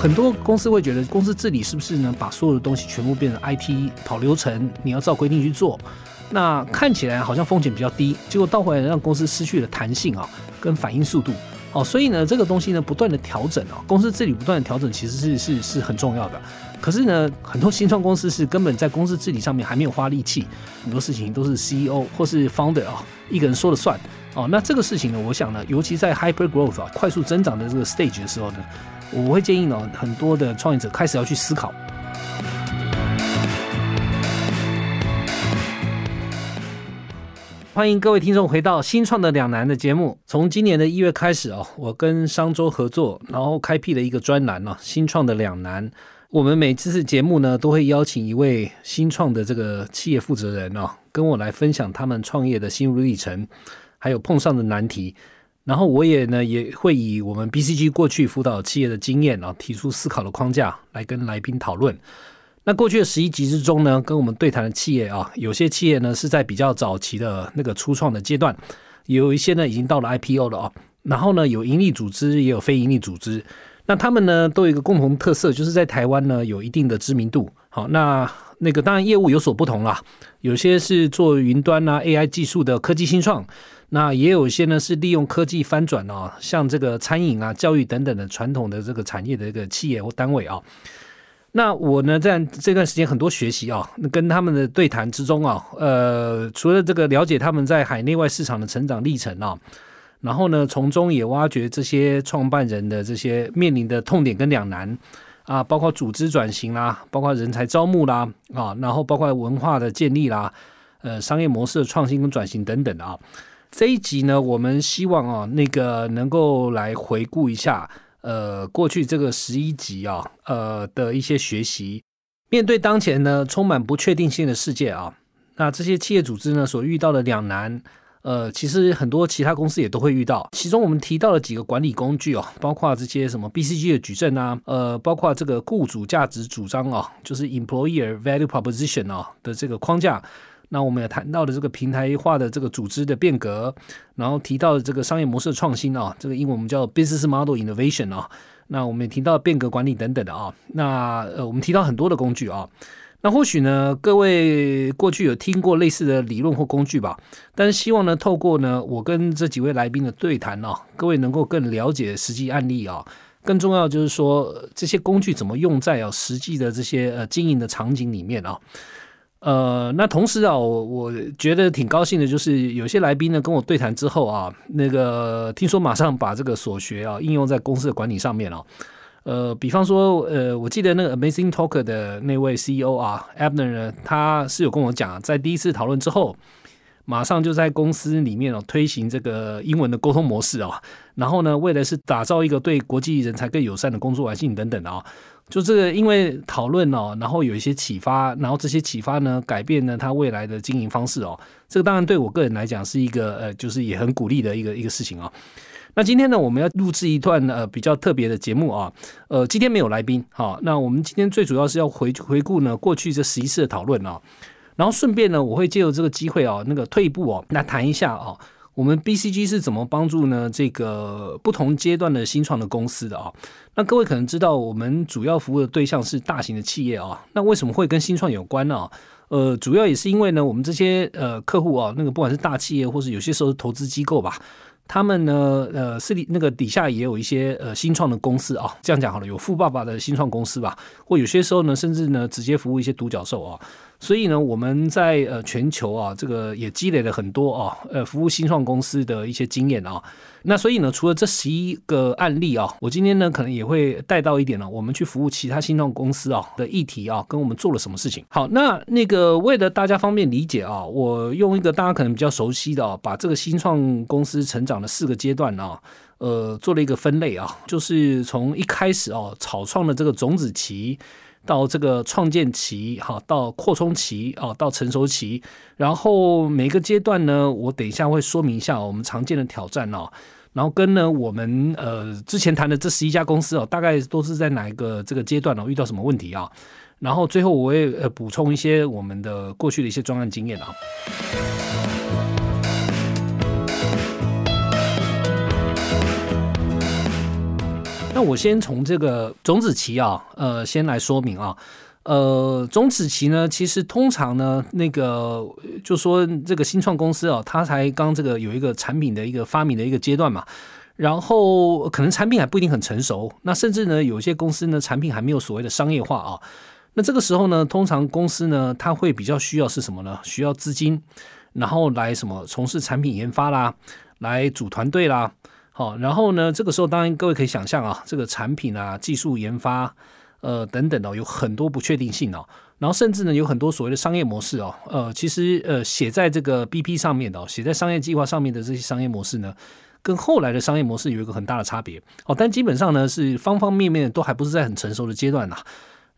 很多公司会觉得公司治理是不是呢？把所有的东西全部变成 IT 跑流程，你要照规定去做，那看起来好像风险比较低，结果倒回来让公司失去了弹性啊，跟反应速度。哦，所以呢，这个东西呢，不断的调整啊，公司治理不断的调整，其实是是是很重要的。可是呢，很多新创公司是根本在公司治理上面还没有花力气，很多事情都是 CEO 或是 Founder 啊一个人说了算。哦，那这个事情呢，我想呢，尤其在 Hyper Growth 啊快速增长的这个 stage 的时候呢，我会建议呢，很多的创业者开始要去思考。欢迎各位听众回到新创的两难的节目。从今年的一月开始哦，我跟商周合作，然后开辟了一个专栏呢，新创的两难。我们每次节目呢，都会邀请一位新创的这个企业负责人哦，跟我来分享他们创业的心路历程，还有碰上的难题。然后我也呢，也会以我们 BCG 过去辅导企业的经验啊，提出思考的框架来跟来宾讨论。那过去的十一集之中呢，跟我们对谈的企业啊，有些企业呢是在比较早期的那个初创的阶段，有一些呢已经到了 IPO 了啊。然后呢，有盈利组织也有非盈利组织，那他们呢都有一个共同特色，就是在台湾呢有一定的知名度。好，那那个当然业务有所不同啦，有些是做云端啊 AI 技术的科技新创，那也有一些呢是利用科技翻转啊，像这个餐饮啊、教育等等的传统的这个产业的一个企业或单位啊。那我呢，在这段时间很多学习啊，跟他们的对谈之中啊，呃，除了这个了解他们在海内外市场的成长历程啊，然后呢，从中也挖掘这些创办人的这些面临的痛点跟两难啊，包括组织转型啦，包括人才招募啦啊，然后包括文化的建立啦，呃，商业模式的创新跟转型等等啊。这一集呢，我们希望啊，那个能够来回顾一下。呃，过去这个十一集啊，呃的一些学习，面对当前呢充满不确定性的世界啊，那这些企业组织呢所遇到的两难，呃，其实很多其他公司也都会遇到。其中我们提到了几个管理工具哦，包括这些什么 BCG 的矩阵啊，呃，包括这个雇主价值主张啊，就是 Employer Value Proposition 啊的这个框架。那我们也谈到了这个平台化的这个组织的变革，然后提到这个商业模式创新啊，这个英文我们叫 business model innovation 啊。那我们也提到变革管理等等的啊。那呃，我们提到很多的工具啊。那或许呢，各位过去有听过类似的理论或工具吧？但是希望呢，透过呢我跟这几位来宾的对谈啊，各位能够更了解实际案例啊。更重要就是说，这些工具怎么用在啊实际的这些呃经营的场景里面啊。呃，那同时啊，我我觉得挺高兴的，就是有些来宾呢跟我对谈之后啊，那个听说马上把这个所学啊应用在公司的管理上面了。呃，比方说，呃，我记得那个 Amazing Talker 的那位 CEO 啊，Abner 呢，他是有跟我讲，在第一次讨论之后，马上就在公司里面哦推行这个英文的沟通模式啊，然后呢，为的是打造一个对国际人才更友善的工作环境等等的啊。就这个，因为讨论哦，然后有一些启发，然后这些启发呢，改变了他未来的经营方式哦。这个当然对我个人来讲是一个呃，就是也很鼓励的一个一个事情啊。那今天呢，我们要录制一段呃比较特别的节目啊。呃，今天没有来宾，好，那我们今天最主要是要回回顾呢过去这十一次的讨论啊，然后顺便呢，我会借由这个机会哦，那个退一步哦，来谈一下哦。我们 BCG 是怎么帮助呢？这个不同阶段的新创的公司的啊，那各位可能知道，我们主要服务的对象是大型的企业啊。那为什么会跟新创有关呢？呃，主要也是因为呢，我们这些呃客户啊，那个不管是大企业或是有些时候投资机构吧，他们呢，呃，是里那个底下也有一些呃新创的公司啊。这样讲好了，有富爸爸的新创公司吧，或有些时候呢，甚至呢，直接服务一些独角兽啊。所以呢，我们在呃全球啊，这个也积累了很多啊，呃，服务新创公司的一些经验啊。那所以呢，除了这十一个案例啊，我今天呢可能也会带到一点呢，我们去服务其他新创公司啊的议题啊，跟我们做了什么事情。好，那那个为了大家方便理解啊，我用一个大家可能比较熟悉的啊，把这个新创公司成长的四个阶段啊，呃，做了一个分类啊，就是从一开始啊，草创的这个种子期。到这个创建期，哈，到扩充期，啊，到成熟期，然后每个阶段呢，我等一下会说明一下我们常见的挑战哦，然后跟呢我们呃之前谈的这十一家公司哦，大概都是在哪一个这个阶段哦遇到什么问题啊？然后最后我会呃补充一些我们的过去的一些专案经验啊。那我先从这个种子期啊，呃，先来说明啊。呃，种子期呢，其实通常呢，那个就说这个新创公司啊，它才刚这个有一个产品的一个发明的一个阶段嘛，然后可能产品还不一定很成熟，那甚至呢，有些公司呢，产品还没有所谓的商业化啊。那这个时候呢，通常公司呢，它会比较需要是什么呢？需要资金，然后来什么从事产品研发啦，来组团队啦，好，然后呢，这个时候当然各位可以想象啊，这个产品啊，技术研发。呃，等等哦，有很多不确定性哦，然后甚至呢，有很多所谓的商业模式哦，呃，其实呃，写在这个 BP 上面的，写在商业计划上面的这些商业模式呢，跟后来的商业模式有一个很大的差别哦，但基本上呢，是方方面面都还不是在很成熟的阶段呐。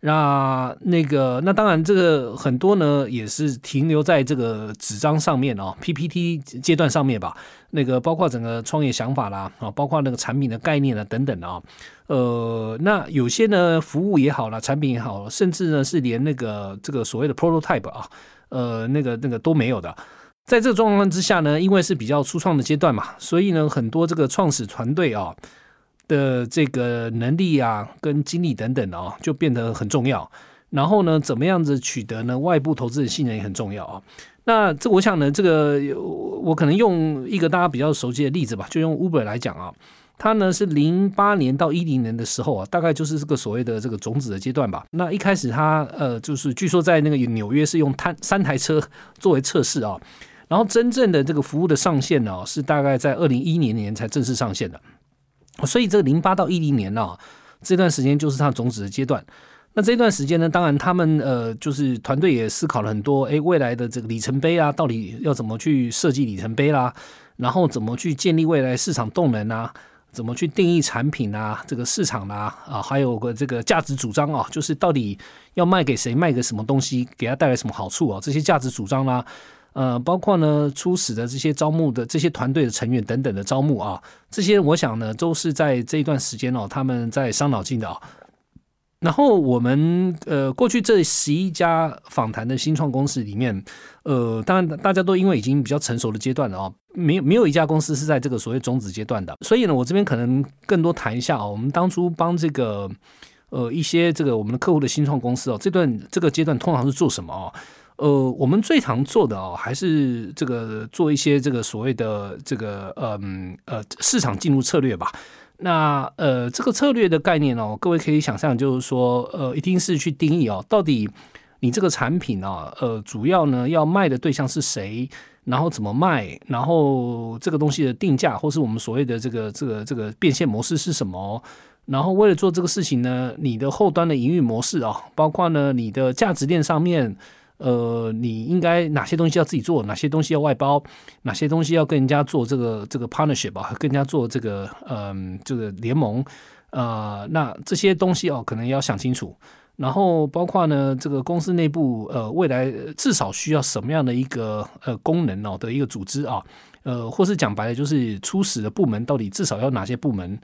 那那个，那当然，这个很多呢，也是停留在这个纸张上面哦，PPT 阶段上面吧。那个包括整个创业想法啦，啊，包括那个产品的概念啊等等啊。呃，那有些呢，服务也好了，产品也好，甚至呢是连那个这个所谓的 prototype 啊，呃，那个那个都没有的。在这个状况之下呢，因为是比较初创的阶段嘛，所以呢，很多这个创始团队啊。的这个能力啊，跟精力等等的哦，就变得很重要。然后呢，怎么样子取得呢？外部投资的信任也很重要啊。那这我想呢，这个我可能用一个大家比较熟悉的例子吧，就用 Uber 来讲啊。它呢是零八年到一零年的时候啊，大概就是这个所谓的这个种子的阶段吧。那一开始它呃，就是据说在那个纽约是用摊三台车作为测试啊，然后真正的这个服务的上线呢，是大概在二零一零年才正式上线的。所以这个零八到一零年呢，这段时间就是它种子的阶段。那这段时间呢，当然他们呃，就是团队也思考了很多，哎，未来的这个里程碑啊，到底要怎么去设计里程碑啦？然后怎么去建立未来市场动能啊？怎么去定义产品啊？这个市场啦啊，还有个这个价值主张啊，就是到底要卖给谁，卖个什么东西，给他带来什么好处啊？这些价值主张啦。呃，包括呢，初始的这些招募的这些团队的成员等等的招募啊，这些我想呢，都是在这一段时间哦，他们在伤脑筋的啊。然后我们呃，过去这十一家访谈的新创公司里面，呃，当然大家都因为已经比较成熟的阶段了啊，没有没有一家公司是在这个所谓种子阶段的。所以呢，我这边可能更多谈一下啊，我们当初帮这个呃一些这个我们的客户的新创公司哦，这段这个阶段通常是做什么哦？呃，我们最常做的哦，还是这个做一些这个所谓的这个嗯呃市场进入策略吧。那呃这个策略的概念哦，各位可以想象，就是说呃一定是去定义哦，到底你这个产品啊，呃主要呢要卖的对象是谁，然后怎么卖，然后这个东西的定价，或是我们所谓的这个这个这个变现模式是什么？然后为了做这个事情呢，你的后端的营运模式啊，包括呢你的价值链上面。呃，你应该哪些东西要自己做，哪些东西要外包，哪些东西要跟人家做这个这个 partnership 吧，跟人家做这个嗯这个联盟，呃，那这些东西哦，可能要想清楚。然后包括呢，这个公司内部呃，未来至少需要什么样的一个呃功能哦的一个组织啊，呃，或是讲白了就是初始的部门到底至少要哪些部门。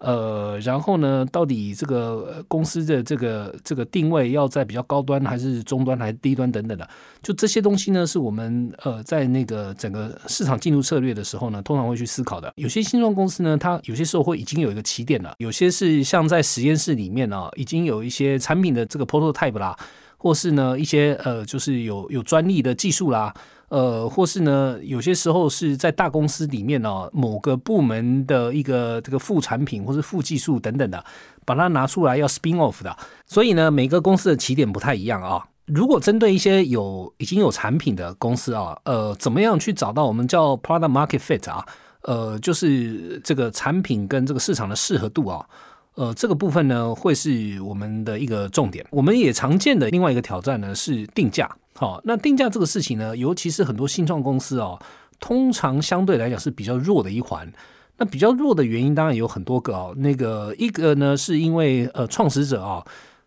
呃，然后呢，到底这个公司的这个这个定位要在比较高端，还是中端，还是低端等等的？就这些东西呢，是我们呃在那个整个市场进入策略的时候呢，通常会去思考的。有些新创公司呢，它有些时候会已经有一个起点了；有些是像在实验室里面呢，已经有一些产品的这个 prototype 啦，或是呢一些呃就是有有专利的技术啦。呃，或是呢，有些时候是在大公司里面呢，某个部门的一个这个副产品或是副技术等等的，把它拿出来要 spin off 的。所以呢，每个公司的起点不太一样啊。如果针对一些有已经有产品的公司啊，呃，怎么样去找到我们叫 product market fit 啊？呃，就是这个产品跟这个市场的适合度啊。呃，这个部分呢，会是我们的一个重点。我们也常见的另外一个挑战呢，是定价。好，那定价这个事情呢，尤其是很多新创公司哦，通常相对来讲是比较弱的一环。那比较弱的原因当然有很多个哦。那个一个呢，是因为呃，创始者啊，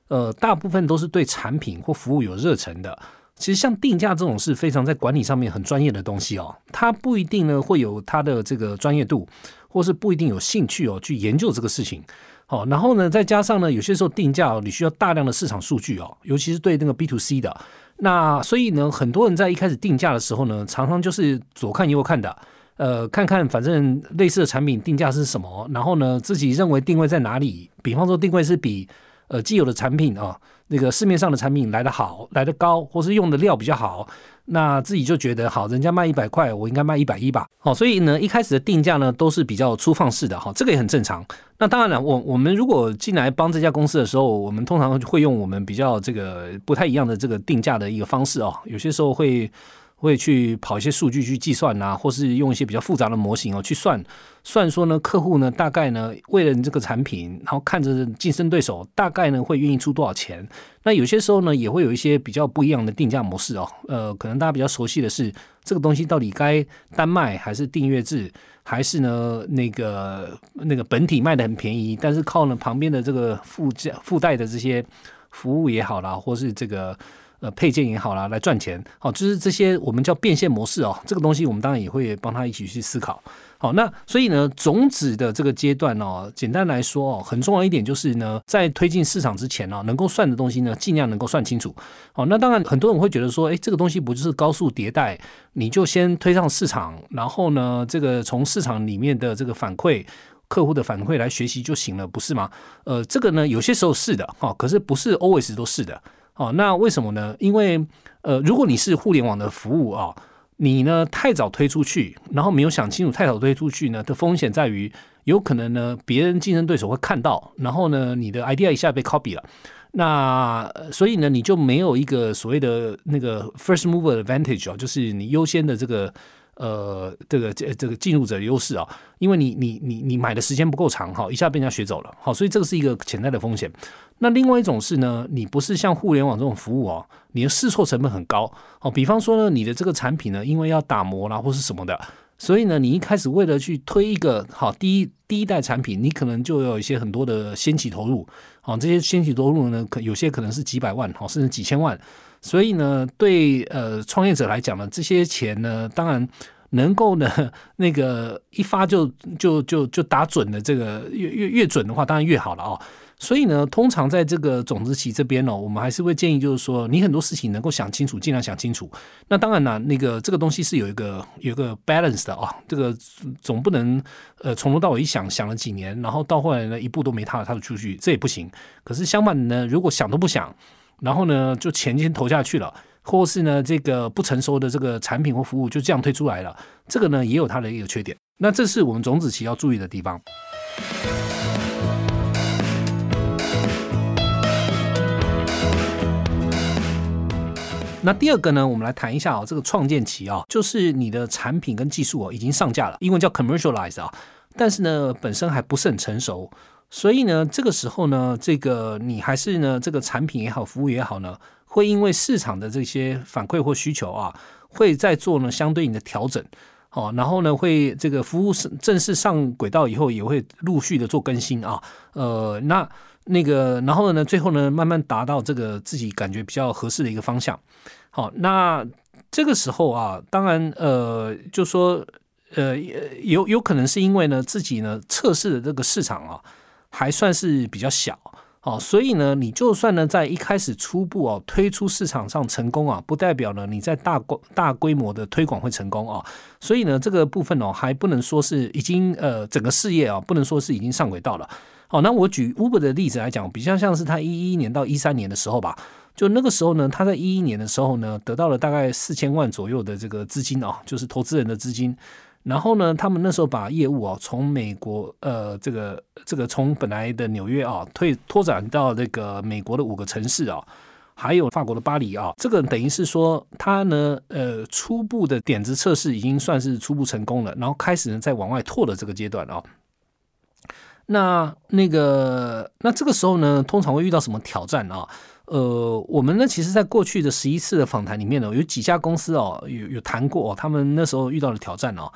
呃，大部分都是对产品或服务有热忱的。其实像定价这种是非常在管理上面很专业的东西哦，它不一定呢会有它的这个专业度，或是不一定有兴趣哦去研究这个事情。哦，然后呢，再加上呢，有些时候定价哦，你需要大量的市场数据哦，尤其是对那个 B to C 的。那所以呢，很多人在一开始定价的时候呢，常常就是左看右看的，呃，看看反正类似的产品定价是什么，然后呢，自己认为定位在哪里？比方说定位是比呃既有的产品啊，那个市面上的产品来的好，来的高，或是用的料比较好，那自己就觉得好，人家卖一百块，我应该卖一百一吧。好，所以呢，一开始的定价呢都是比较粗放式的哈，这个也很正常。那当然了，我我们如果进来帮这家公司的时候，我们通常会用我们比较这个不太一样的这个定价的一个方式哦，有些时候会。会去跑一些数据去计算呐，或是用一些比较复杂的模型哦去算算说呢，客户呢大概呢为了你这个产品，然后看着竞争对手大概呢会愿意出多少钱。那有些时候呢也会有一些比较不一样的定价模式哦。呃，可能大家比较熟悉的是这个东西到底该单卖还是订阅制，还是呢那个那个本体卖的很便宜，但是靠呢旁边的这个附加附带的这些服务也好啦，或是这个。呃，配件也好啦，来赚钱，好，就是这些我们叫变现模式哦。这个东西我们当然也会帮他一起去思考。好，那所以呢，种子的这个阶段哦，简单来说哦，很重要一点就是呢，在推进市场之前呢，能够算的东西呢，尽量能够算清楚。好，那当然很多人会觉得说，哎，这个东西不就是高速迭代，你就先推上市场，然后呢，这个从市场里面的这个反馈、客户的反馈来学习就行了，不是吗？呃，这个呢，有些时候是的，哈，可是不是 always 都是的。哦，那为什么呢？因为呃，如果你是互联网的服务啊，你呢太早推出去，然后没有想清楚，太早推出去呢的风险在于，有可能呢别人竞争对手会看到，然后呢你的 idea 一下被 copy 了，那所以呢你就没有一个所谓的那个 first mover advantage 啊，就是你优先的这个。呃，这个这这个进入者优势啊，因为你你你你买的时间不够长哈，一下被人家学走了，好，所以这个是一个潜在的风险。那另外一种是呢，你不是像互联网这种服务哦，你的试错成本很高哦。比方说呢，你的这个产品呢，因为要打磨啦或是什么的，所以呢，你一开始为了去推一个好第一第一代产品，你可能就有一些很多的先期投入，好，这些先期投入呢，可有些可能是几百万，好，甚至几千万。所以呢，对呃创业者来讲呢，这些钱呢，当然能够呢 那个一发就就就就打准的这个越越越准的话，当然越好了啊。所以呢，通常在这个种子期这边呢，我们还是会建议，就是说你很多事情能够想清楚，尽量想清楚。那当然呢，那个这个东西是有一个有一个 balance 的啊，这个总不能呃从头到尾一想想了几年，然后到后来呢一步都没踏踏出去，这也不行。可是相反呢，如果想都不想。然后呢，就钱先投下去了，或是呢，这个不成熟的这个产品或服务就这样推出来了，这个呢也有它的一个缺点。那这是我们种子期要注意的地方。那第二个呢，我们来谈一下啊，这个创建期啊，就是你的产品跟技术哦已经上架了，英文叫 commercialize 啊，但是呢本身还不是很成熟。所以呢，这个时候呢，这个你还是呢，这个产品也好，服务也好呢，会因为市场的这些反馈或需求啊，会在做呢相对应的调整，好，然后呢，会这个服务是正式上轨道以后，也会陆续的做更新啊，呃，那那个，然后呢，最后呢，慢慢达到这个自己感觉比较合适的一个方向，好，那这个时候啊，当然，呃，就说，呃，有有可能是因为呢，自己呢测试的这个市场啊。还算是比较小哦，所以呢，你就算呢在一开始初步哦推出市场上成功啊，不代表呢你在大规大规模的推广会成功啊。所以呢，这个部分哦还不能说是已经呃整个事业啊不能说是已经上轨道了。好，那我举 Uber 的例子来讲，比较像是他一一年到一三年的时候吧，就那个时候呢，他在一一年的时候呢得到了大概四千万左右的这个资金啊，就是投资人的资金。然后呢，他们那时候把业务啊从美国呃这个这个从本来的纽约啊退拓展到这个美国的五个城市啊，还有法国的巴黎啊，这个等于是说他呢呃初步的点子测试已经算是初步成功了，然后开始呢在往外拓的这个阶段啊。那那个那这个时候呢，通常会遇到什么挑战啊？呃，我们呢，其实，在过去的十一次的访谈里面呢，有几家公司哦，有有谈过，他们那时候遇到的挑战哦。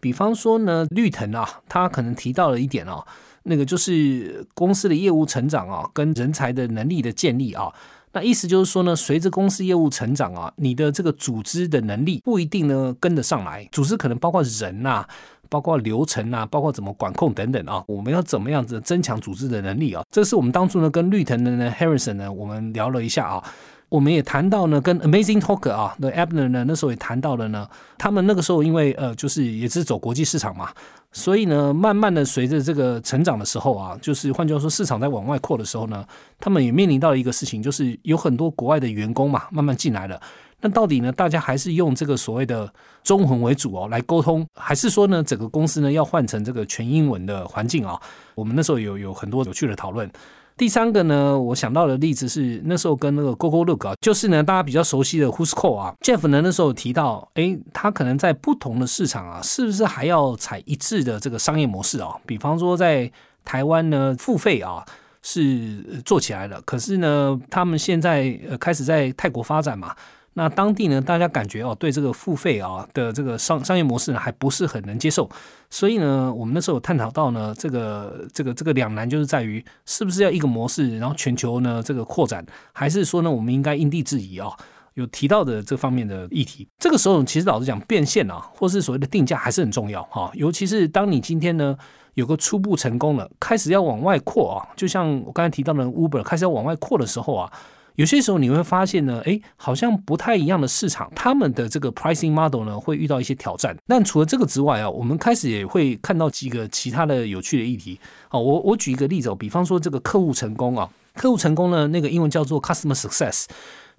比方说呢，绿藤啊，他可能提到了一点哦，那个就是公司的业务成长啊，跟人才的能力的建立啊。那意思就是说呢，随着公司业务成长啊，你的这个组织的能力不一定呢跟得上来，组织可能包括人呐。包括流程啊，包括怎么管控等等啊，我们要怎么样子增强组织的能力啊？这是我们当初呢跟绿藤的呢 Harrison 呢，我们聊了一下啊。我们也谈到呢，跟 Amazing Talker 啊的 Abner 呢，那时候也谈到了呢，他们那个时候因为呃，就是也是走国际市场嘛，所以呢，慢慢的随着这个成长的时候啊，就是换句话说，市场在往外扩的时候呢，他们也面临到一个事情，就是有很多国外的员工嘛，慢慢进来了。那到底呢，大家还是用这个所谓的中文为主哦来沟通，还是说呢，整个公司呢要换成这个全英文的环境啊？我们那时候有有很多有趣的讨论。第三个呢，我想到的例子是那时候跟那个 Google Look 啊，就是呢大家比较熟悉的 Who's Call 啊，Jeff 呢那时候提到，哎，他可能在不同的市场啊，是不是还要采一致的这个商业模式啊？比方说在台湾呢，付费啊是做起来了，可是呢，他们现在呃开始在泰国发展嘛。那当地呢，大家感觉哦，对这个付费啊的这个商商业模式呢，还不是很能接受。所以呢，我们那时候探讨到呢，这个这个这个两难就是在于，是不是要一个模式，然后全球呢这个扩展，还是说呢，我们应该因地制宜啊？有提到的这方面的议题。这个时候，其实老实讲，变现啊，或是所谓的定价还是很重要哈。尤其是当你今天呢有个初步成功了，开始要往外扩啊，就像我刚才提到的 Uber 开始要往外扩的时候啊。有些时候你会发现呢，哎，好像不太一样的市场，他们的这个 pricing model 呢会遇到一些挑战。但除了这个之外啊，我们开始也会看到几个其他的有趣的议题。好，我我举一个例子哦，比方说这个客户成功啊，客户成功呢，那个英文叫做 customer success。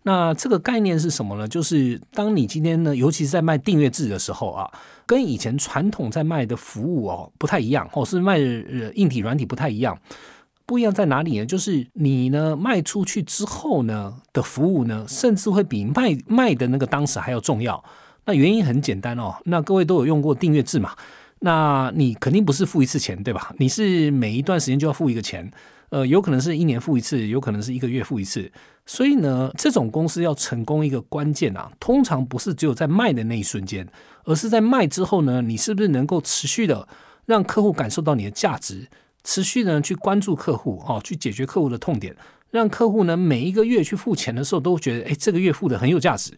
那这个概念是什么呢？就是当你今天呢，尤其是在卖订阅制的时候啊，跟以前传统在卖的服务哦不太一样，或是卖硬体软体不太一样。不一样在哪里呢？就是你呢卖出去之后呢的服务呢，甚至会比卖卖的那个当时还要重要。那原因很简单哦，那各位都有用过订阅制嘛？那你肯定不是付一次钱对吧？你是每一段时间就要付一个钱，呃，有可能是一年付一次，有可能是一个月付一次。所以呢，这种公司要成功一个关键啊，通常不是只有在卖的那一瞬间，而是在卖之后呢，你是不是能够持续的让客户感受到你的价值？持续呢去关注客户哦，去解决客户的痛点，让客户呢每一个月去付钱的时候都觉得，哎，这个月付的很有价值。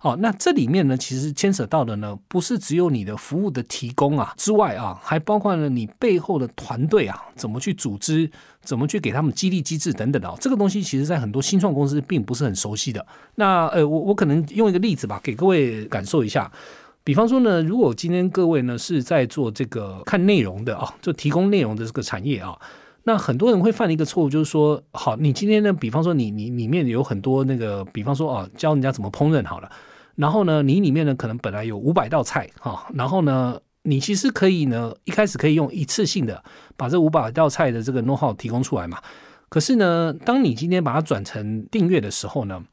哦，那这里面呢，其实牵扯到的呢，不是只有你的服务的提供啊之外啊，还包括了你背后的团队啊，怎么去组织，怎么去给他们激励机制等等的。这个东西其实在很多新创公司并不是很熟悉的。那呃，我我可能用一个例子吧，给各位感受一下。比方说呢，如果今天各位呢是在做这个看内容的啊，就提供内容的这个产业啊，那很多人会犯的一个错误就是说，好，你今天呢，比方说你你里面有很多那个，比方说啊，教人家怎么烹饪好了，然后呢，你里面呢可能本来有五百道菜哈，然后呢，你其实可以呢一开始可以用一次性的把这五百道菜的这个 know how 提供出来嘛，可是呢，当你今天把它转成订阅的时候呢，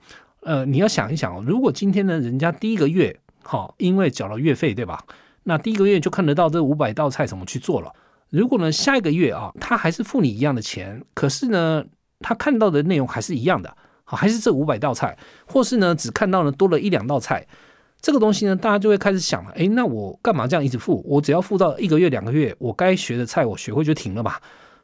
呃，你要想一想，如果今天呢，人家第一个月好，因为缴了月费，对吧？那第一个月就看得到这五百道菜怎么去做了。如果呢，下一个月啊，他还是付你一样的钱，可是呢，他看到的内容还是一样的，好，还是这五百道菜，或是呢，只看到了多了一两道菜，这个东西呢，大家就会开始想了，诶，那我干嘛这样一直付？我只要付到一个月、两个月，我该学的菜我学会就停了嘛。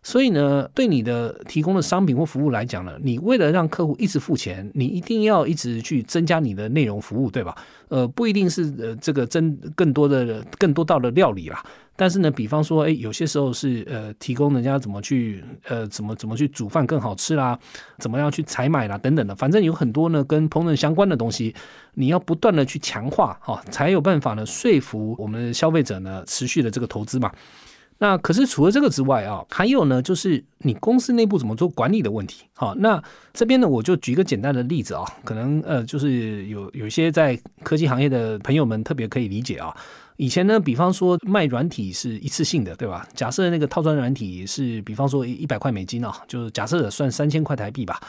所以呢，对你的提供的商品或服务来讲呢，你为了让客户一直付钱，你一定要一直去增加你的内容服务，对吧？呃，不一定是呃这个增更多的更多道的料理啦，但是呢，比方说，哎，有些时候是呃提供人家怎么去呃怎么怎么去煮饭更好吃啦，怎么样去采买啦等等的，反正有很多呢跟烹饪相关的东西，你要不断的去强化哈，才有办法呢说服我们消费者呢持续的这个投资嘛。那可是除了这个之外啊，还有呢，就是你公司内部怎么做管理的问题。好，那这边呢，我就举一个简单的例子啊，可能呃，就是有有些在科技行业的朋友们特别可以理解啊。以前呢，比方说卖软体是一次性的，对吧？假设那个套装软体是，比方说一百块美金啊，就是假设算三千块台币吧。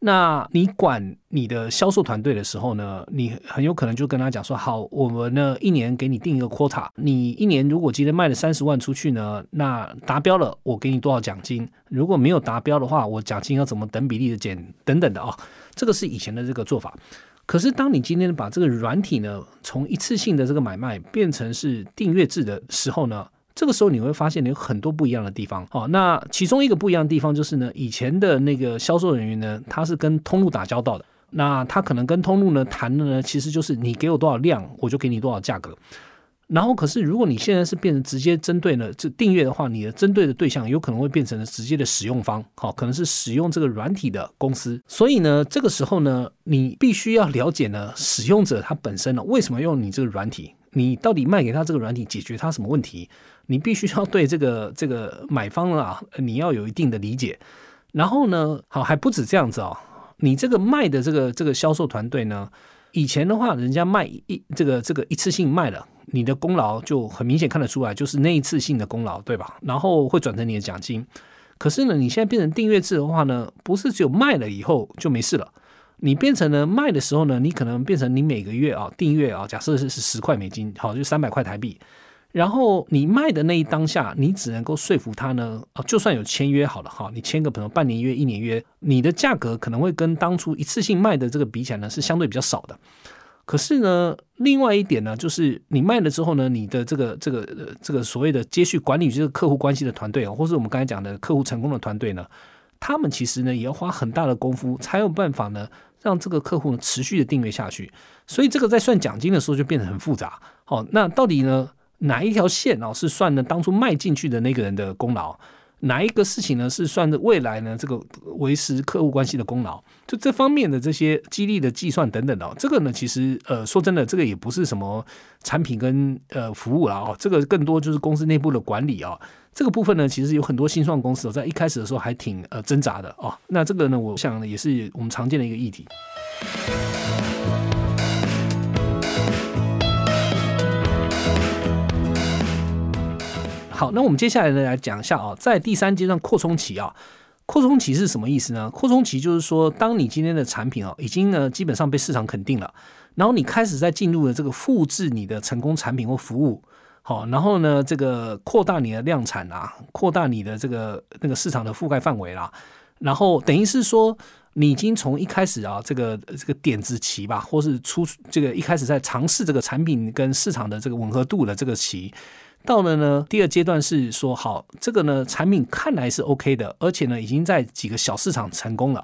那你管你的销售团队的时候呢，你很有可能就跟他讲说，好，我们呢一年给你定一个 quota，你一年如果今天卖了三十万出去呢，那达标了，我给你多少奖金；如果没有达标的话，我奖金要怎么等比例的减等等的啊，这个是以前的这个做法。可是当你今天把这个软体呢，从一次性的这个买卖变成是订阅制的时候呢？这个时候你会发现有很多不一样的地方哦。那其中一个不一样的地方就是呢，以前的那个销售人员呢，他是跟通路打交道的。那他可能跟通路呢谈的呢，其实就是你给我多少量，我就给你多少价格。然后，可是如果你现在是变成直接针对呢，这订阅的话，你的针对的对象有可能会变成了直接的使用方，好，可能是使用这个软体的公司。所以呢，这个时候呢，你必须要了解呢，使用者他本身呢，为什么用你这个软体？你到底卖给他这个软体解决他什么问题？你必须要对这个这个买方啊，你要有一定的理解。然后呢，好还不止这样子哦，你这个卖的这个这个销售团队呢，以前的话，人家卖一这个这个一次性卖了。你的功劳就很明显看得出来，就是那一次性的功劳，对吧？然后会转成你的奖金。可是呢，你现在变成订阅制的话呢，不是只有卖了以后就没事了。你变成了卖的时候呢，你可能变成你每个月啊订阅啊，假设是是十块美金，好，就三百块台币。然后你卖的那一当下，你只能够说服他呢，啊，就算有签约好了哈，你签个朋友半年约、一年约，你的价格可能会跟当初一次性卖的这个比起来呢，是相对比较少的。可是呢，另外一点呢，就是你卖了之后呢，你的这个这个呃这个所谓的接续管理就是客户关系的团队啊，或是我们刚才讲的客户成功的团队呢，他们其实呢也要花很大的功夫，才有办法呢让这个客户呢持续的订阅下去。所以这个在算奖金的时候就变得很复杂。好，那到底呢哪一条线哦是算呢当初卖进去的那个人的功劳？哪一个事情呢？是算的未来呢？这个维持客户关系的功劳，就这方面的这些激励的计算等等的，这个呢，其实呃，说真的，这个也不是什么产品跟呃服务了哦，这个更多就是公司内部的管理啊。这个部分呢，其实有很多新创公司在一开始的时候还挺呃挣扎的哦。那这个呢，我想也是我们常见的一个议题。好，那我们接下来呢来讲一下啊，在第三阶段扩充期啊，扩充期是什么意思呢？扩充期就是说，当你今天的产品啊，已经呢基本上被市场肯定了，然后你开始在进入了这个复制你的成功产品或服务，好，然后呢这个扩大你的量产啊，扩大你的这个那个市场的覆盖范围啦，然后等于是说，你已经从一开始啊这个这个点子期吧，或是出这个一开始在尝试这个产品跟市场的这个吻合度的这个期。到了呢，第二阶段是说好，这个呢产品看来是 OK 的，而且呢已经在几个小市场成功了。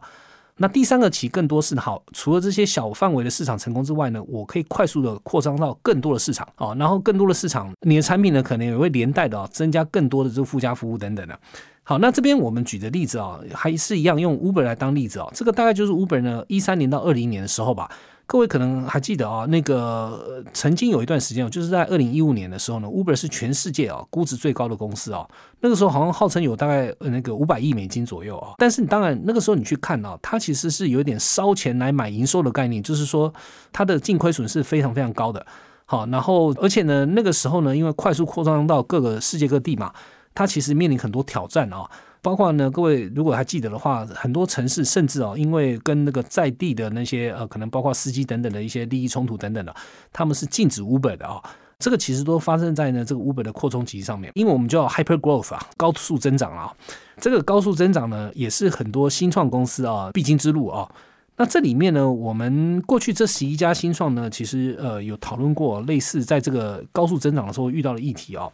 那第三个期更多是好，除了这些小范围的市场成功之外呢，我可以快速的扩张到更多的市场啊，然后更多的市场，你的产品呢可能也会连带的增加更多的这个附加服务等等的。好，那这边我们举的例子啊，还是一样用 Uber 来当例子啊，这个大概就是 Uber 呢一三年到二零年的时候吧。各位可能还记得啊，那个曾经有一段时间就是在二零一五年的时候呢，Uber 是全世界啊估值最高的公司啊。那个时候好像号称有大概那个五百亿美金左右啊。但是你当然那个时候你去看啊，它其实是有点烧钱来买营收的概念，就是说它的净亏损是非常非常高的。好，然后而且呢，那个时候呢，因为快速扩张到各个世界各地嘛，它其实面临很多挑战啊。包括呢，各位如果还记得的话，很多城市甚至哦，因为跟那个在地的那些呃，可能包括司机等等的一些利益冲突等等的，他们是禁止 Uber 的啊。这个其实都发生在呢这个 Uber 的扩充期上面，因为我们叫 hyper growth 啊，高速增长啊。这个高速增长呢，也是很多新创公司啊必经之路啊。那这里面呢，我们过去这十一家新创呢，其实呃有讨论过类似在这个高速增长的时候遇到的议题啊。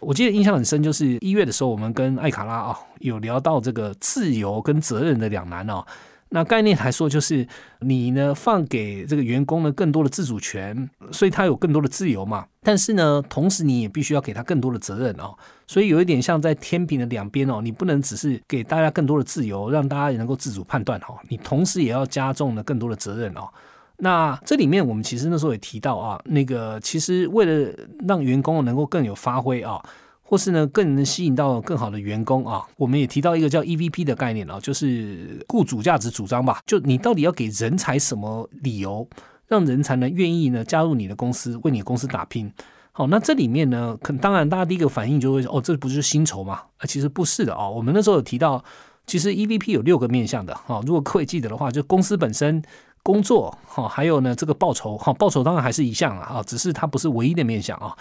我记得印象很深，就是一月的时候，我们跟艾卡拉啊有聊到这个自由跟责任的两难哦。那概念来说，就是你呢放给这个员工呢更多的自主权，所以他有更多的自由嘛。但是呢，同时你也必须要给他更多的责任哦。所以有一点像在天平的两边哦，你不能只是给大家更多的自由，让大家也能够自主判断哦，你同时也要加重了更多的责任哦。那这里面我们其实那时候也提到啊，那个其实为了让员工能够更有发挥啊，或是呢更能吸引到更好的员工啊，我们也提到一个叫 EVP 的概念啊，就是雇主价值主张吧。就你到底要给人才什么理由，让人才呢愿意呢加入你的公司，为你公司打拼？好，那这里面呢，可当然大家第一个反应就会说哦，这不就是薪酬吗？啊，其实不是的啊。我们那时候有提到，其实 EVP 有六个面向的哈。如果各位记得的话，就公司本身。工作哈，还有呢，这个报酬哈，报酬当然还是一项啊，只是它不是唯一的面向啊。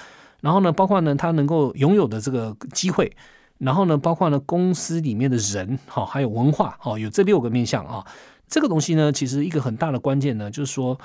然后呢，包括呢，他能够拥有的这个机会，然后呢，包括呢，公司里面的人哈，还有文化哈，有这六个面向啊。这个东西呢，其实一个很大的关键呢，就是说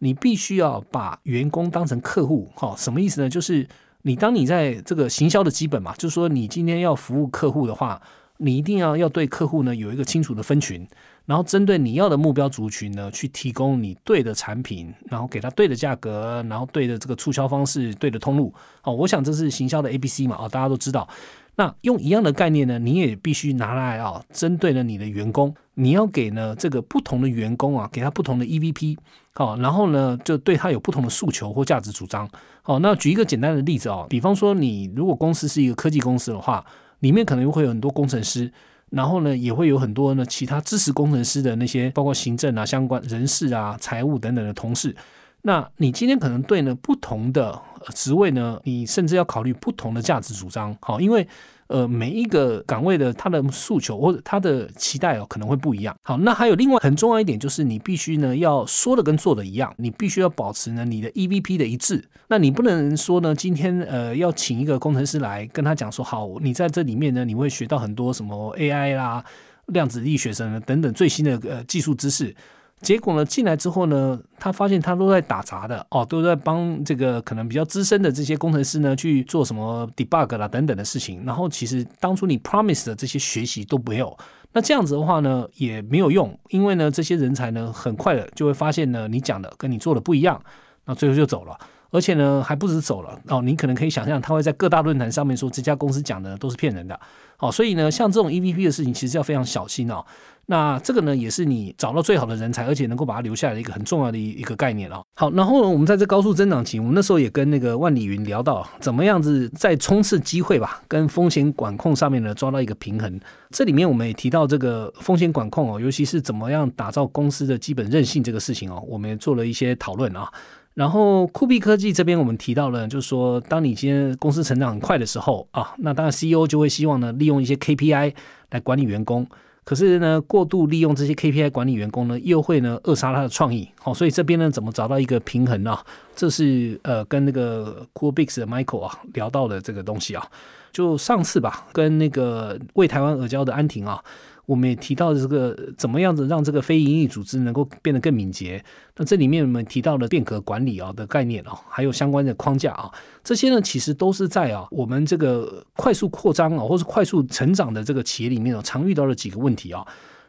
你必须要把员工当成客户哈。什么意思呢？就是你当你在这个行销的基本嘛，就是说你今天要服务客户的话。你一定要要对客户呢有一个清楚的分群，然后针对你要的目标族群呢，去提供你对的产品，然后给他对的价格，然后对的这个促销方式，对的通路。哦，我想这是行销的 A B C 嘛，哦，大家都知道。那用一样的概念呢，你也必须拿来啊，针对了你的员工，你要给呢这个不同的员工啊，给他不同的 EVP，好，然后呢就对他有不同的诉求或价值主张。好，那举一个简单的例子啊，比方说你如果公司是一个科技公司的话，里面可能会有很多工程师，然后呢也会有很多呢其他支持工程师的那些包括行政啊、相关人事啊、财务等等的同事。那你今天可能对呢不同的职位呢，你甚至要考虑不同的价值主张，好，因为呃每一个岗位的他的诉求或者他的期待哦可能会不一样。好，那还有另外很重要一点就是你必须呢要说的跟做的一样，你必须要保持呢你的 EVP 的一致。那你不能说呢今天呃要请一个工程师来跟他讲说，好，你在这里面呢你会学到很多什么 AI 啦、量子力学什么等等最新的呃技术知识。结果呢，进来之后呢，他发现他都在打杂的哦，都在帮这个可能比较资深的这些工程师呢去做什么 debug 啦等等的事情。然后其实当初你 promise 的这些学习都没有，那这样子的话呢也没有用，因为呢这些人才呢很快的就会发现呢你讲的跟你做的不一样，那最后就走了。而且呢还不止走了哦，你可能可以想象他会在各大论坛上面说这家公司讲的都是骗人的。好，所以呢像这种 EVP 的事情其实要非常小心哦。那这个呢，也是你找到最好的人才，而且能够把它留下来的一个很重要的一个概念哦。好，然后呢我们在这高速增长期，我们那时候也跟那个万里云聊到，怎么样子在冲刺机会吧，跟风险管控上面呢抓到一个平衡。这里面我们也提到这个风险管控哦，尤其是怎么样打造公司的基本韧性这个事情哦，我们也做了一些讨论啊。然后酷比科技这边我们提到了，就是说，当你今天公司成长很快的时候啊，那当然 CEO 就会希望呢，利用一些 KPI 来管理员工。可是呢，过度利用这些 KPI 管理员工呢，又会呢扼杀他的创意。好，所以这边呢，怎么找到一个平衡呢？这是呃，跟那个 Coolbix 的 Michael 啊聊到的这个东西啊。就上次吧，跟那个为台湾而教的安婷啊。我们也提到这个怎么样子让这个非营利组织能够变得更敏捷。那这里面我们提到了变革管理啊的概念啊，还有相关的框架啊，这些呢其实都是在啊我们这个快速扩张啊或是快速成长的这个企业里面啊常遇到的几个问题啊。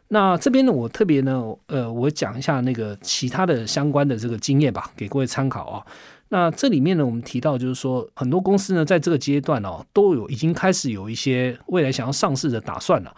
那这边呢我特别呢呃我讲一下那个其他的相关的这个经验吧，给各位参考啊。那这里面呢我们提到就是说很多公司呢在这个阶段哦都有已经开始有一些未来想要上市的打算了。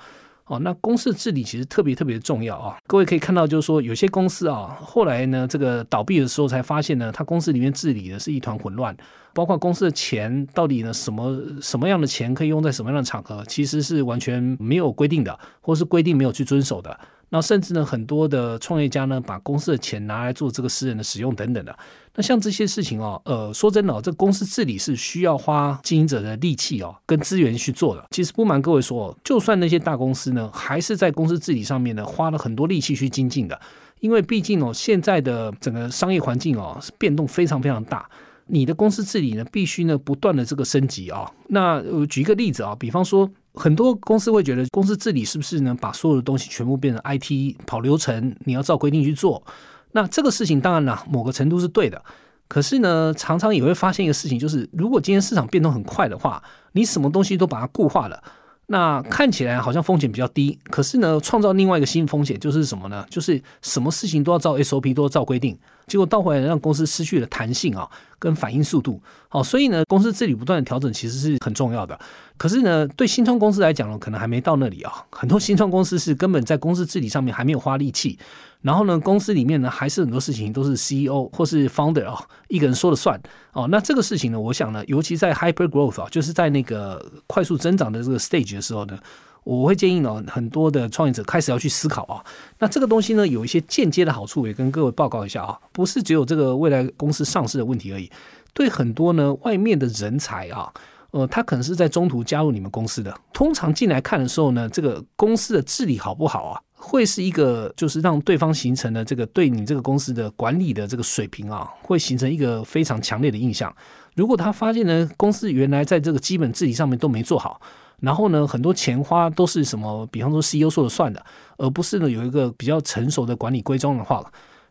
哦，那公司治理其实特别特别重要啊！各位可以看到，就是说有些公司啊，后来呢，这个倒闭的时候才发现呢，他公司里面治理的是一团混乱，包括公司的钱到底呢，什么什么样的钱可以用在什么样的场合，其实是完全没有规定的，或是规定没有去遵守的。那甚至呢，很多的创业家呢，把公司的钱拿来做这个私人的使用等等的。那像这些事情哦，呃，说真的哦，这公司治理是需要花经营者的力气哦，跟资源去做的。其实不瞒各位说，就算那些大公司呢，还是在公司治理上面呢，花了很多力气去精进的。因为毕竟哦，现在的整个商业环境哦，是变动非常非常大。你的公司治理呢，必须呢不断的这个升级啊。那举一个例子啊，比方说。很多公司会觉得，公司治理是不是能？把所有的东西全部变成 IT 跑流程，你要照规定去做。那这个事情当然了，某个程度是对的。可是呢，常常也会发现一个事情，就是如果今天市场变动很快的话，你什么东西都把它固化了，那看起来好像风险比较低。可是呢，创造另外一个新风险就是什么呢？就是什么事情都要照 SOP，都要照规定。结果倒回来让公司失去了弹性啊，跟反应速度。好，所以呢，公司治理不断的调整其实是很重要的。可是呢，对新创公司来讲呢，可能还没到那里啊。很多新创公司是根本在公司治理上面还没有花力气。然后呢，公司里面呢，还是很多事情都是 CEO 或是 Founder 啊一个人说了算哦。那这个事情呢，我想呢，尤其在 Hyper Growth 啊，就是在那个快速增长的这个 stage 的时候呢。我会建议呢，很多的创业者开始要去思考啊。那这个东西呢，有一些间接的好处，也跟各位报告一下啊。不是只有这个未来公司上市的问题而已，对很多呢外面的人才啊，呃，他可能是在中途加入你们公司的。通常进来看的时候呢，这个公司的治理好不好啊，会是一个就是让对方形成了这个对你这个公司的管理的这个水平啊，会形成一个非常强烈的印象。如果他发现呢，公司原来在这个基本治理上面都没做好。然后呢，很多钱花都是什么？比方说 CEO 说了算的，而不是呢有一个比较成熟的管理规章的话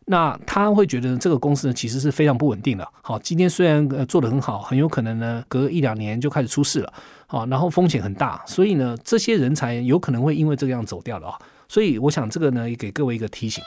那他会觉得这个公司呢其实是非常不稳定的。好，今天虽然呃做得很好，很有可能呢隔一两年就开始出事了。好，然后风险很大，所以呢这些人才有可能会因为这个样走掉的啊。所以我想这个呢也给各位一个提醒。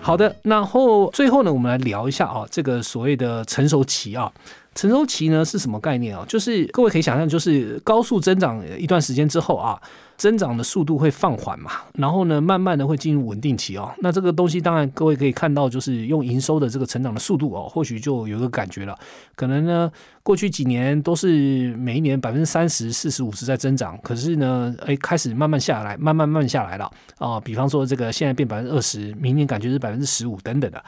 好的，然后最后呢，我们来聊一下啊，这个所谓的成熟期啊。成熟期呢是什么概念啊？就是各位可以想象，就是高速增长一段时间之后啊，增长的速度会放缓嘛，然后呢，慢慢的会进入稳定期哦。那这个东西当然各位可以看到，就是用营收的这个成长的速度哦，或许就有个感觉了。可能呢，过去几年都是每一年百分之三十、四十、五十在增长，可是呢，哎，开始慢慢下来，慢慢慢下来了啊。比方说这个现在变百分之二十，明年感觉是百分之十五等等的。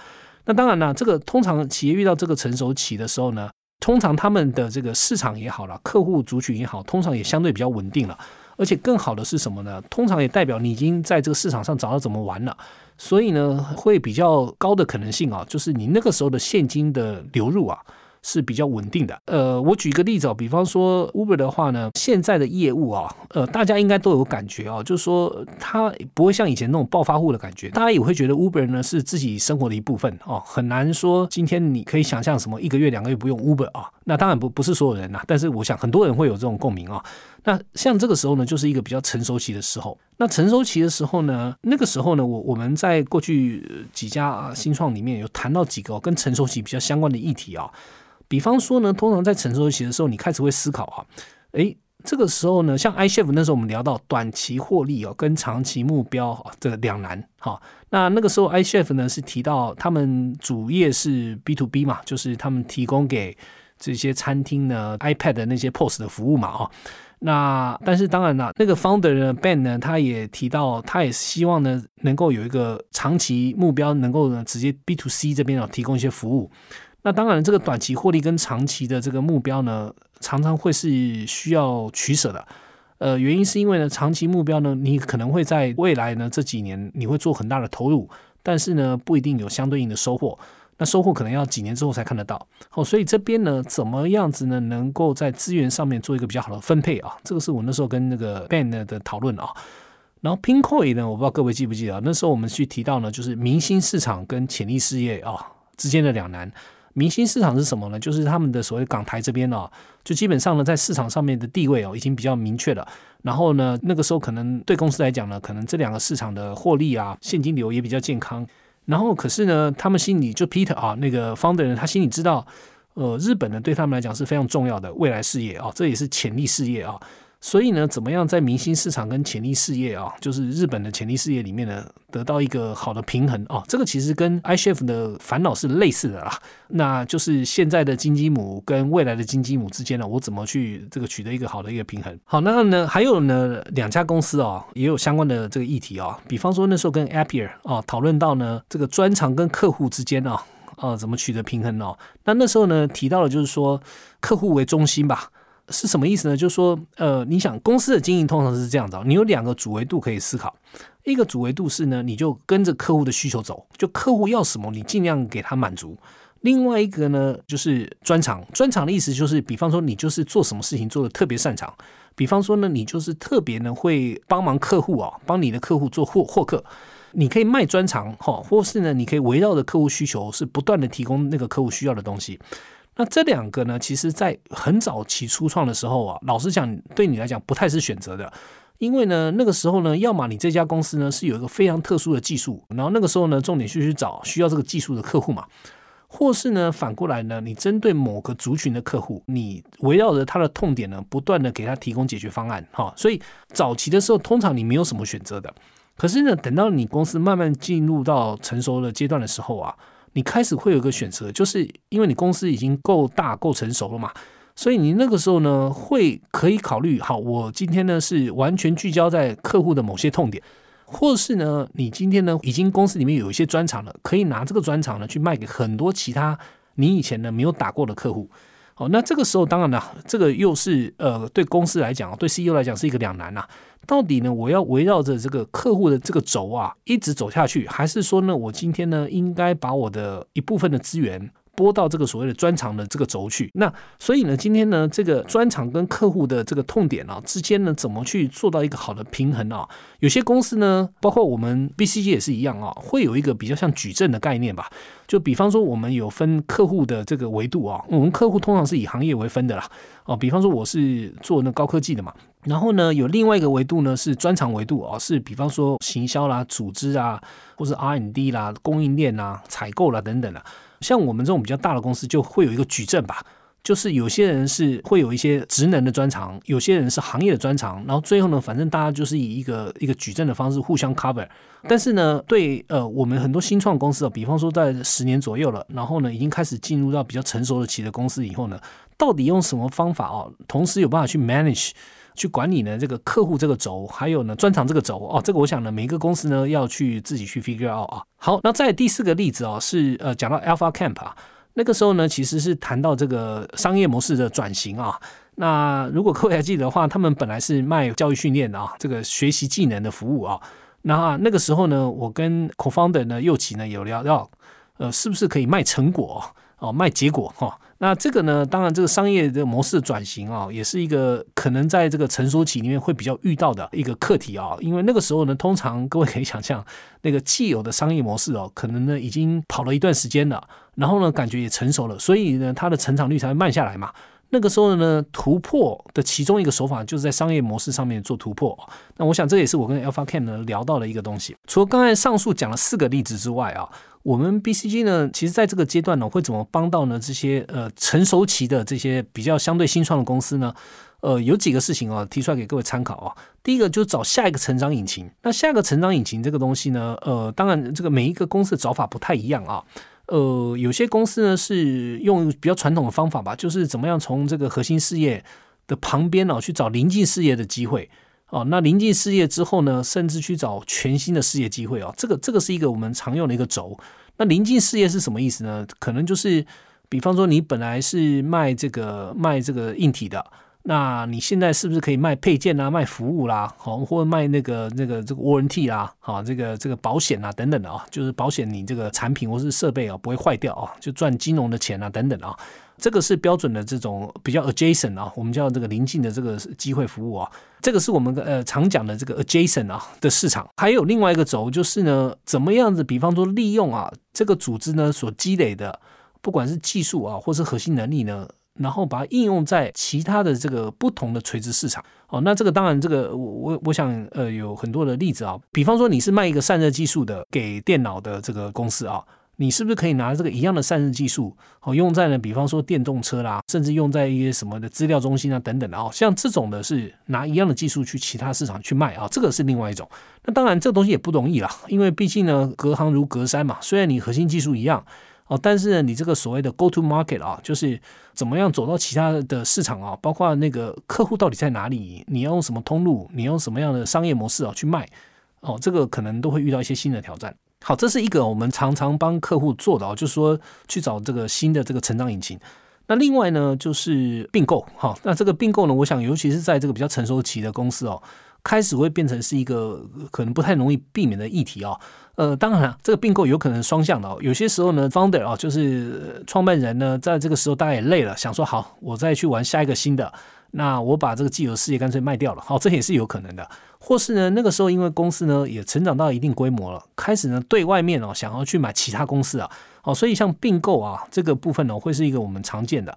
那当然呢，这个通常企业遇到这个成熟期的时候呢。通常他们的这个市场也好了，客户族群也好，通常也相对比较稳定了。而且更好的是什么呢？通常也代表你已经在这个市场上找到怎么玩了。所以呢，会比较高的可能性啊，就是你那个时候的现金的流入啊。是比较稳定的。呃，我举一个例子哦，比方说 Uber 的话呢，现在的业务啊，呃，大家应该都有感觉啊，就是说它不会像以前那种暴发户的感觉，大家也会觉得 Uber 呢是自己生活的一部分哦，很难说今天你可以想象什么一个月两个月不用 Uber 啊，那当然不不是所有人呐，但是我想很多人会有这种共鸣啊。那像这个时候呢，就是一个比较成熟期的时候。那成熟期的时候呢，那个时候呢，我我们在过去几家啊新创里面有谈到几个跟成熟期比较相关的议题啊。比方说呢，通常在成熟期的时候，你开始会思考啊，诶，这个时候呢，像 iChef 那时候我们聊到短期获利哦，跟长期目标这个两难哈。那那个时候 iChef 呢是提到他们主业是 B to B 嘛，就是他们提供给这些餐厅呢 iPad 的那些 POS 的服务嘛啊。那但是当然了，那个 Founder 呢 Ben 呢，他也提到，他也希望呢能够有一个长期目标，能够呢直接 B to C 这边啊提供一些服务。那当然，这个短期获利跟长期的这个目标呢，常常会是需要取舍的。呃，原因是因为呢，长期目标呢，你可能会在未来呢这几年你会做很大的投入，但是呢不一定有相对应的收获。那收获可能要几年之后才看得到。好，所以这边呢，怎么样子呢，能够在资源上面做一个比较好的分配啊？这个是我那时候跟那个 Ben 的讨论啊。然后 Pinkoi 呢，我不知道各位记不记得，那时候我们去提到呢，就是明星市场跟潜力事业啊之间的两难。明星市场是什么呢？就是他们的所谓港台这边哦，就基本上呢，在市场上面的地位哦，已经比较明确了。然后呢，那个时候可能对公司来讲呢，可能这两个市场的获利啊，现金流也比较健康。然后可是呢，他们心里就 Peter 啊，那个 founder 人，他心里知道，呃，日本呢对他们来讲是非常重要的未来事业啊，这也是潜力事业啊。所以呢，怎么样在明星市场跟潜力事业啊，就是日本的潜力事业里面呢，得到一个好的平衡哦？这个其实跟 iChef 的烦恼是类似的啦。那就是现在的金鸡母跟未来的金鸡母之间呢，我怎么去这个取得一个好的一个平衡？好，那呢还有呢两家公司啊，也有相关的这个议题啊。比方说那时候跟 Appier 啊讨论到呢，这个专长跟客户之间啊，啊怎么取得平衡哦？那那时候呢提到了就是说客户为中心吧。是什么意思呢？就是说，呃，你想公司的经营通常是这样子，你有两个主维度可以思考。一个主维度是呢，你就跟着客户的需求走，就客户要什么，你尽量给他满足。另外一个呢，就是专长。专长的意思就是，比方说你就是做什么事情做的特别擅长。比方说呢，你就是特别呢会帮忙客户啊，帮你的客户做获获客。你可以卖专长哈，或是呢，你可以围绕着客户需求，是不断的提供那个客户需要的东西。那这两个呢，其实，在很早期初创的时候啊，老实讲，对你来讲不太是选择的，因为呢，那个时候呢，要么你这家公司呢是有一个非常特殊的技术，然后那个时候呢，重点是去找需要这个技术的客户嘛，或是呢，反过来呢，你针对某个族群的客户，你围绕着他的痛点呢，不断的给他提供解决方案，哈，所以早期的时候，通常你没有什么选择的，可是呢，等到你公司慢慢进入到成熟的阶段的时候啊。你开始会有一个选择，就是因为你公司已经够大、够成熟了嘛，所以你那个时候呢，会可以考虑，好，我今天呢是完全聚焦在客户的某些痛点，或是呢，你今天呢已经公司里面有一些专长了，可以拿这个专长呢去卖给很多其他你以前呢没有打过的客户。哦，那这个时候当然了，这个又是呃对公司来讲，对 CEO 来讲是一个两难呐。到底呢，我要围绕着这个客户的这个轴啊，一直走下去，还是说呢，我今天呢，应该把我的一部分的资源拨到这个所谓的专长的这个轴去。那所以呢，今天呢，这个专长跟客户的这个痛点啊之间呢，怎么去做到一个好的平衡啊？有些公司呢，包括我们 BCG 也是一样啊，会有一个比较像矩阵的概念吧。就比方说，我们有分客户的这个维度啊，我们客户通常是以行业为分的啦。哦，比方说我是做那高科技的嘛，然后呢，有另外一个维度呢是专长维度哦，是比方说行销啦、组织啊，或是 R&D 啦、供应链啦、采购啦等等的。像我们这种比较大的公司，就会有一个矩阵吧。就是有些人是会有一些职能的专长，有些人是行业的专长，然后最后呢，反正大家就是以一个一个矩阵的方式互相 cover。但是呢，对呃，我们很多新创公司啊，比方说在十年左右了，然后呢，已经开始进入到比较成熟的企业公司以后呢，到底用什么方法哦，同时有办法去 manage 去管理呢这个客户这个轴，还有呢专长这个轴哦，这个我想呢，每一个公司呢要去自己去 figure out 啊。好，那在第四个例子哦，是呃讲到 Alpha Camp 啊。那个时候呢，其实是谈到这个商业模式的转型啊。那如果各位还记得的话，他们本来是卖教育训练的啊，这个学习技能的服务啊。那那个时候呢，我跟 co-founder 呢右奇呢有聊到，呃，是不是可以卖成果哦，卖结果哈。那这个呢，当然这个商业的模式转型啊，也是一个可能在这个成熟期里面会比较遇到的一个课题啊。因为那个时候呢，通常各位可以想象，那个既有的商业模式哦，可能呢已经跑了一段时间了，然后呢感觉也成熟了，所以呢它的成长率才会慢下来嘛。那个时候呢，突破的其中一个手法就是在商业模式上面做突破。那我想这也是我跟 Alpha Cam 呢聊到的一个东西。除了刚才上述讲了四个例子之外啊，我们 BCG 呢，其实在这个阶段呢，会怎么帮到呢这些呃成熟期的这些比较相对新创的公司呢？呃，有几个事情啊，提出来给各位参考啊。第一个就是找下一个成长引擎。那下一个成长引擎这个东西呢，呃，当然这个每一个公司的找法不太一样啊。呃，有些公司呢是用比较传统的方法吧，就是怎么样从这个核心事业的旁边哦去找临近事业的机会哦。那临近事业之后呢，甚至去找全新的事业机会哦。这个这个是一个我们常用的一个轴。那临近事业是什么意思呢？可能就是，比方说你本来是卖这个卖这个硬体的。那你现在是不是可以卖配件啊，卖服务啦，好，或者卖那个那个这个 warranty 啦，好，这个这个保险啊等等的啊，就是保险你这个产品或是设备啊不会坏掉啊，就赚金融的钱啊等等啊，这个是标准的这种比较 adjacent 啊，我们叫这个临近的这个机会服务啊，这个是我们呃常讲的这个 adjacent 啊的市场。还有另外一个轴就是呢，怎么样子，比方说利用啊这个组织呢所积累的，不管是技术啊或是核心能力呢。然后把它应用在其他的这个不同的垂直市场哦，那这个当然这个我我我想呃有很多的例子啊，比方说你是卖一个散热技术的给电脑的这个公司啊，你是不是可以拿这个一样的散热技术哦用在呢？比方说电动车啦，甚至用在一些什么的资料中心啊等等的啊，像这种的是拿一样的技术去其他市场去卖啊，这个是另外一种。那当然这东西也不容易啦，因为毕竟呢隔行如隔山嘛，虽然你核心技术一样。哦，但是呢，你这个所谓的 go to market 啊，就是怎么样走到其他的市场啊，包括那个客户到底在哪里，你要用什么通路，你用什么样的商业模式啊去卖，哦，这个可能都会遇到一些新的挑战。好，这是一个我们常常帮客户做的哦，就是说去找这个新的这个成长引擎。那另外呢，就是并购哈，那这个并购呢，我想尤其是在这个比较成熟期的公司哦，开始会变成是一个可能不太容易避免的议题哦。呃，当然，这个并购有可能双向的哦。有些时候呢，founder 啊，就是创办人呢，在这个时候大家也累了，想说好，我再去玩下一个新的，那我把这个既有事业干脆卖掉了，好，这也是有可能的。或是呢，那个时候因为公司呢也成长到一定规模了，开始呢对外面哦想要去买其他公司啊，好，所以像并购啊这个部分呢，会是一个我们常见的。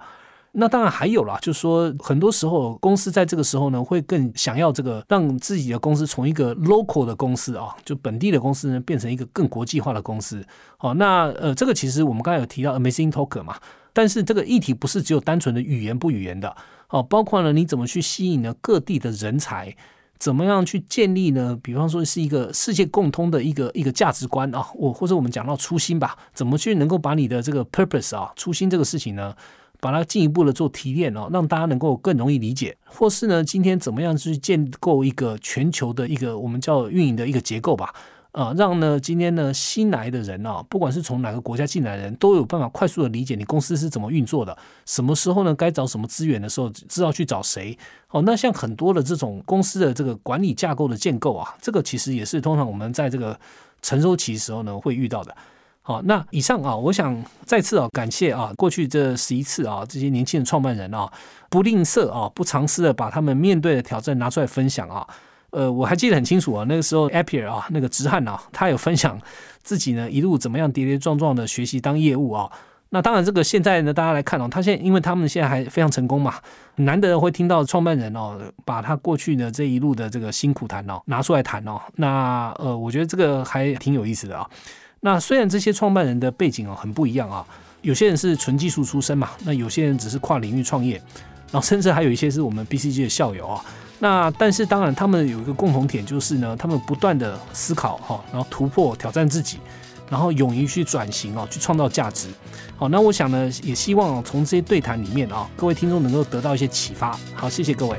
那当然还有啦，就是说很多时候公司在这个时候呢，会更想要这个让自己的公司从一个 local 的公司啊，就本地的公司呢，变成一个更国际化的公司。好，那呃，这个其实我们刚才有提到 Amazing Talker 嘛，但是这个议题不是只有单纯的语言不语言的，哦，包括呢你怎么去吸引呢各地的人才，怎么样去建立呢？比方说是一个世界共通的一个一个价值观啊，我或者我们讲到初心吧，怎么去能够把你的这个 purpose 啊，初心这个事情呢？把它进一步的做提炼哦，让大家能够更容易理解，或是呢，今天怎么样去建构一个全球的一个我们叫运营的一个结构吧？啊，让呢今天呢新来的人啊，不管是从哪个国家进来的人，都有办法快速的理解你公司是怎么运作的，什么时候呢该找什么资源的时候，知道去找谁。哦，那像很多的这种公司的这个管理架构的建构啊，这个其实也是通常我们在这个成熟期时候呢会遇到的。好，那以上啊，我想再次啊感谢啊过去这十一次啊这些年轻的创办人啊不吝啬啊不藏私的把他们面对的挑战拿出来分享啊。呃，我还记得很清楚啊，那个时候 Appier 啊那个直汉啊，他有分享自己呢一路怎么样跌跌撞撞的学习当业务啊。那当然，这个现在呢，大家来看哦，他现在因为他们现在还非常成功嘛，难得会听到创办人哦，把他过去呢这一路的这个辛苦谈哦拿出来谈哦。那呃，我觉得这个还挺有意思的啊。那虽然这些创办人的背景哦很不一样啊，有些人是纯技术出身嘛，那有些人只是跨领域创业，然后甚至还有一些是我们 BCG 的校友啊。那但是当然，他们有一个共同点，就是呢，他们不断的思考哈，然后突破、挑战自己，然后勇于去转型哦，去创造价值。好，那我想呢，也希望从这些对谈里面啊，各位听众能够得到一些启发。好，谢谢各位。